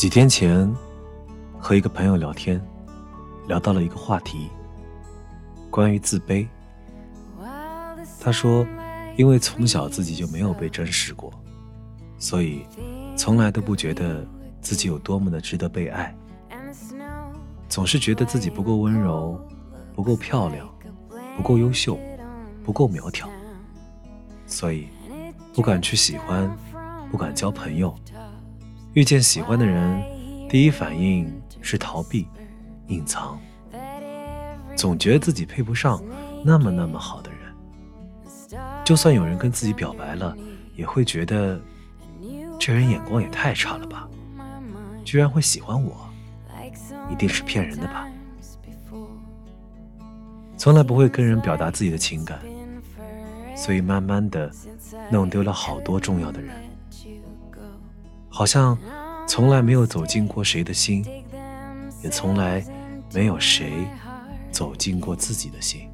几天前，和一个朋友聊天，聊到了一个话题，关于自卑。他说，因为从小自己就没有被珍视过，所以从来都不觉得自己有多么的值得被爱，总是觉得自己不够温柔，不够漂亮，不够优秀，不够苗条，所以不敢去喜欢，不敢交朋友。遇见喜欢的人，第一反应是逃避、隐藏，总觉得自己配不上那么那么好的人。就算有人跟自己表白了，也会觉得这人眼光也太差了吧，居然会喜欢我，一定是骗人的吧。从来不会跟人表达自己的情感，所以慢慢的弄丢了好多重要的人。好像从来没有走进过谁的心，也从来没有谁走进过自己的心。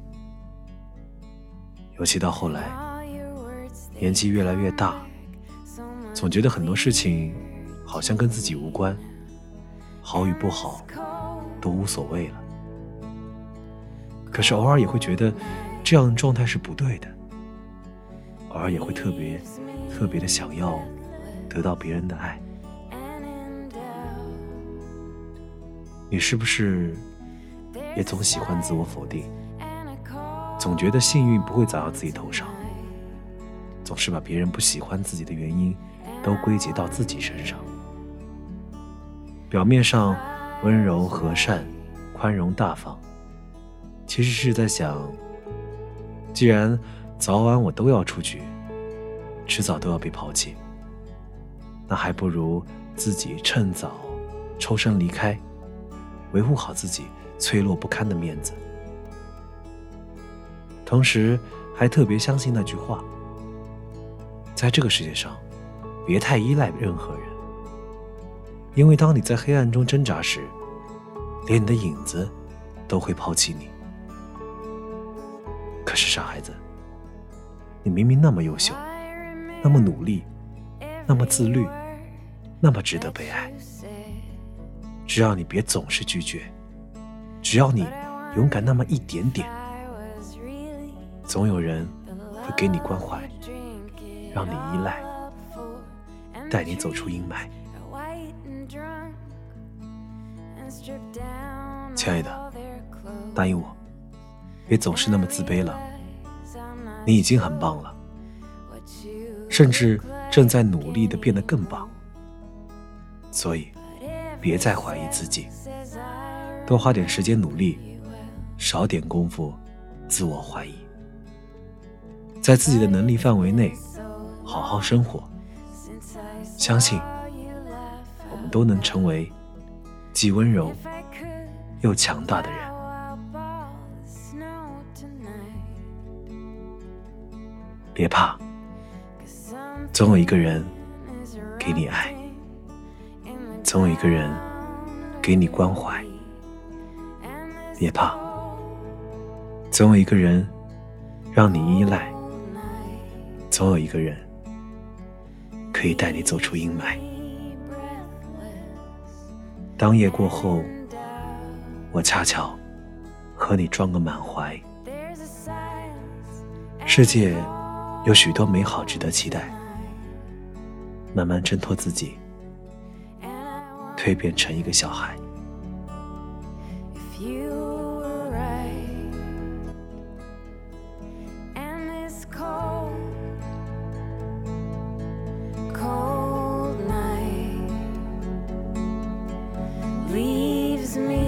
尤其到后来，年纪越来越大，总觉得很多事情好像跟自己无关，好与不好都无所谓了。可是偶尔也会觉得这样的状态是不对的，偶尔也会特别特别的想要。得到别人的爱，你是不是也总喜欢自我否定？总觉得幸运不会砸到自己头上，总是把别人不喜欢自己的原因都归结到自己身上。表面上温柔和善、宽容大方，其实是在想：既然早晚我都要出局，迟早都要被抛弃。那还不如自己趁早抽身离开，维护好自己脆弱不堪的面子。同时，还特别相信那句话：在这个世界上，别太依赖任何人，因为当你在黑暗中挣扎时，连你的影子都会抛弃你。可是，傻孩子，你明明那么优秀，那么努力。那么自律，那么值得被爱。只要你别总是拒绝，只要你勇敢那么一点点，总有人会给你关怀，让你依赖，带你走出阴霾。亲爱的，答应我，别总是那么自卑了。你已经很棒了，甚至。正在努力的变得更棒，所以别再怀疑自己，多花点时间努力，少点功夫自我怀疑，在自己的能力范围内好好生活，相信我们都能成为既温柔又强大的人。别怕。总有一个人给你爱，总有一个人给你关怀。别怕，总有一个人让你依赖，总有一个人可以带你走出阴霾。当夜过后，我恰巧和你装个满怀。世界有许多美好值得期待。慢慢挣脱自己蜕变成一个小孩。Me